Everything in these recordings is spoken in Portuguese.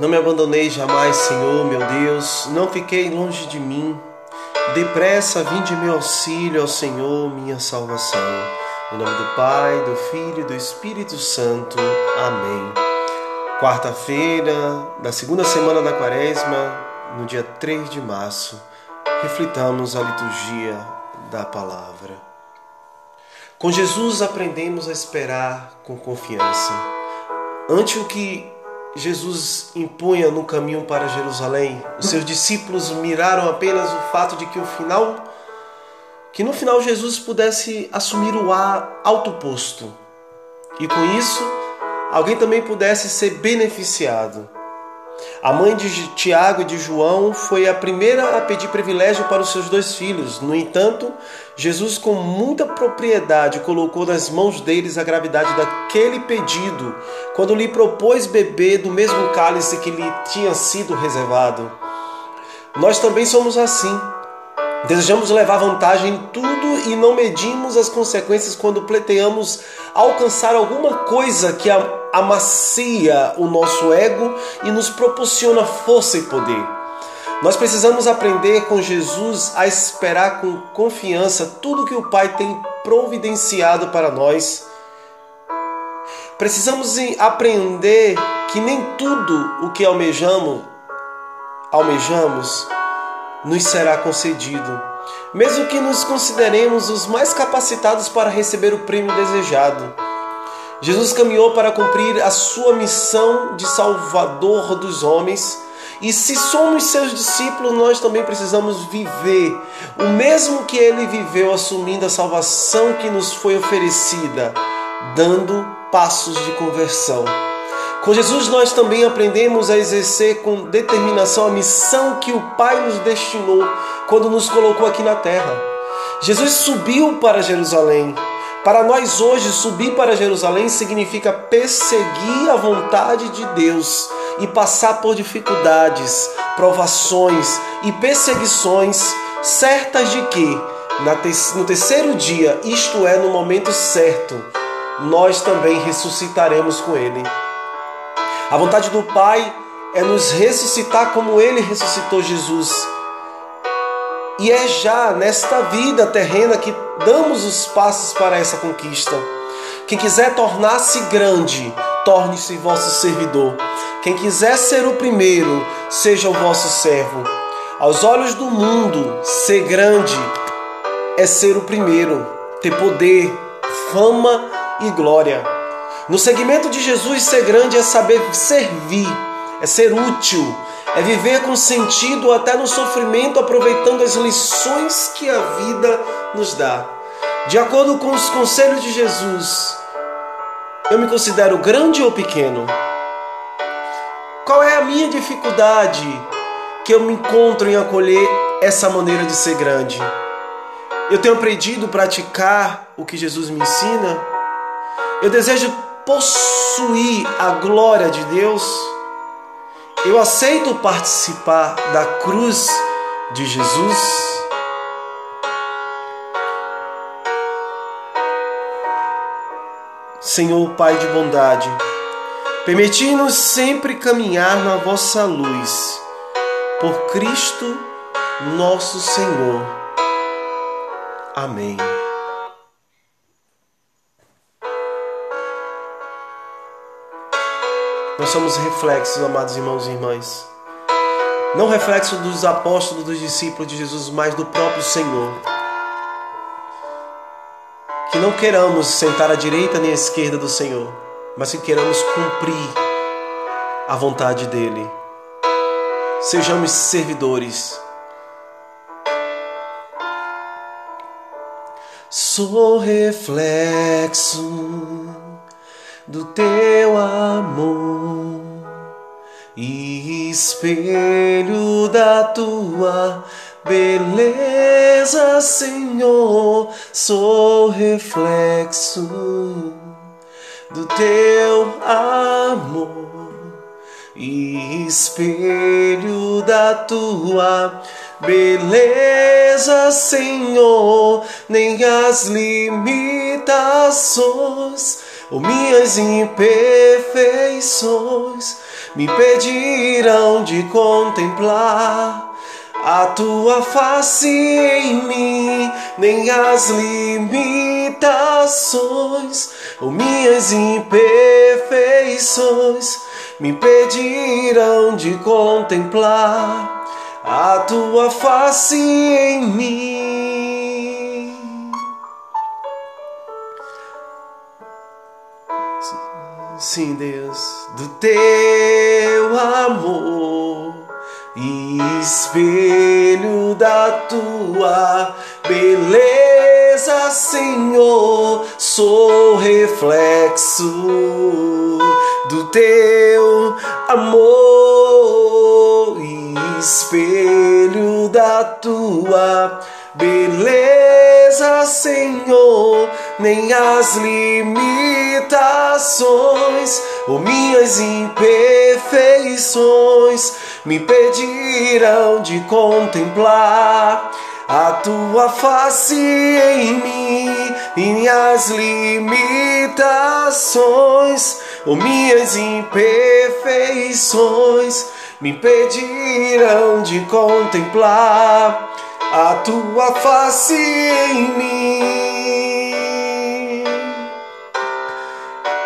Não me abandonei jamais, Senhor, meu Deus, não fiquei longe de mim. Depressa vinde meu auxílio ao Senhor, minha salvação. Em nome do Pai, do Filho e do Espírito Santo. Amém. Quarta-feira da segunda semana da Quaresma, no dia 3 de março, reflitamos a liturgia da palavra. Com Jesus aprendemos a esperar com confiança. Ante o que Jesus impunha no caminho para Jerusalém, os seus discípulos miraram apenas o fato de que o final que no final Jesus pudesse assumir o alto posto e com isso alguém também pudesse ser beneficiado. A mãe de Tiago e de João foi a primeira a pedir privilégio para os seus dois filhos. No entanto, Jesus, com muita propriedade, colocou nas mãos deles a gravidade daquele pedido, quando lhe propôs beber do mesmo cálice que lhe tinha sido reservado. Nós também somos assim. Desejamos levar vantagem em tudo e não medimos as consequências quando pleiteamos alcançar alguma coisa que amacia o nosso ego e nos proporciona força e poder. Nós precisamos aprender com Jesus a esperar com confiança tudo que o Pai tem providenciado para nós. Precisamos aprender que nem tudo o que almejamos, almejamos nos será concedido, mesmo que nos consideremos os mais capacitados para receber o prêmio desejado. Jesus caminhou para cumprir a sua missão de Salvador dos homens. E se somos seus discípulos, nós também precisamos viver o mesmo que ele viveu, assumindo a salvação que nos foi oferecida, dando passos de conversão. Com Jesus, nós também aprendemos a exercer com determinação a missão que o Pai nos destinou quando nos colocou aqui na terra. Jesus subiu para Jerusalém. Para nós hoje, subir para Jerusalém significa perseguir a vontade de Deus e passar por dificuldades, provações e perseguições, certas de que, no terceiro dia, isto é, no momento certo, nós também ressuscitaremos com Ele. A vontade do Pai é nos ressuscitar como Ele ressuscitou Jesus. E é já nesta vida terrena que damos os passos para essa conquista. Quem quiser tornar-se grande, torne-se vosso servidor. Quem quiser ser o primeiro, seja o vosso servo. Aos olhos do mundo, ser grande é ser o primeiro, ter poder, fama e glória. No segmento de Jesus, ser grande é saber servir, é ser útil, é viver com sentido até no sofrimento, aproveitando as lições que a vida nos dá. De acordo com os conselhos de Jesus, eu me considero grande ou pequeno? Qual é a minha dificuldade que eu me encontro em acolher essa maneira de ser grande? Eu tenho aprendido a praticar o que Jesus me ensina? Eu desejo possuir a glória de Deus, eu aceito participar da cruz de Jesus. Senhor Pai de bondade, permiti-nos sempre caminhar na vossa luz, por Cristo nosso Senhor. Amém. Nós somos reflexos, amados irmãos e irmãs. Não reflexo dos apóstolos, dos discípulos de Jesus, mas do próprio Senhor. Que não queiramos sentar à direita nem à esquerda do Senhor, mas que queiramos cumprir a vontade dEle. Sejamos servidores. Sou reflexo do teu amor e espelho da tua beleza, Senhor. Sou reflexo do teu amor e espelho da tua beleza, Senhor. Nem as limitações ou minhas imperfeições me pedirão de contemplar a tua face em mim, nem as limitações ou minhas imperfeições me pedirão de contemplar a tua face em mim. Sim, Deus, do teu amor espelho da tua beleza, Senhor, sou reflexo do teu amor, espelho da tua beleza, Senhor, nem as limitações ou minhas imperfeições me pedirão de contemplar a tua face em mim e as limitações ou minhas imperfeições me pedirão de contemplar a tua face em mim.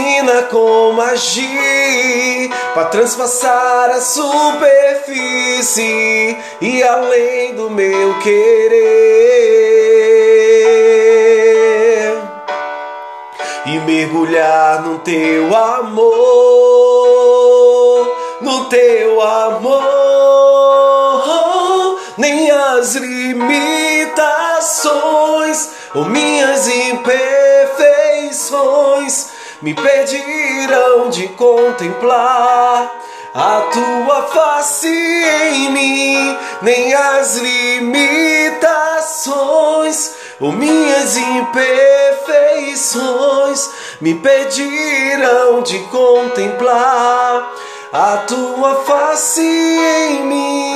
ensina como agir para transpassar a superfície e além do meu querer. E mergulhar no teu amor, no teu amor, nem as limitações ou minhas imperfeições me pedirão de contemplar a tua face em mim, nem as limitações ou minhas imperfeições me pedirão de contemplar a tua face em mim.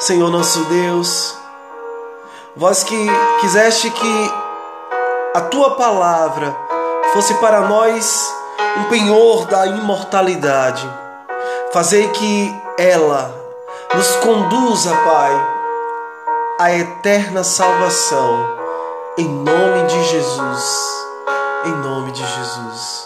Senhor nosso Deus, vós que quiseste que a tua palavra fosse para nós um penhor da imortalidade, fazei que ela nos conduza, Pai, à eterna salvação, em nome de Jesus, em nome de Jesus.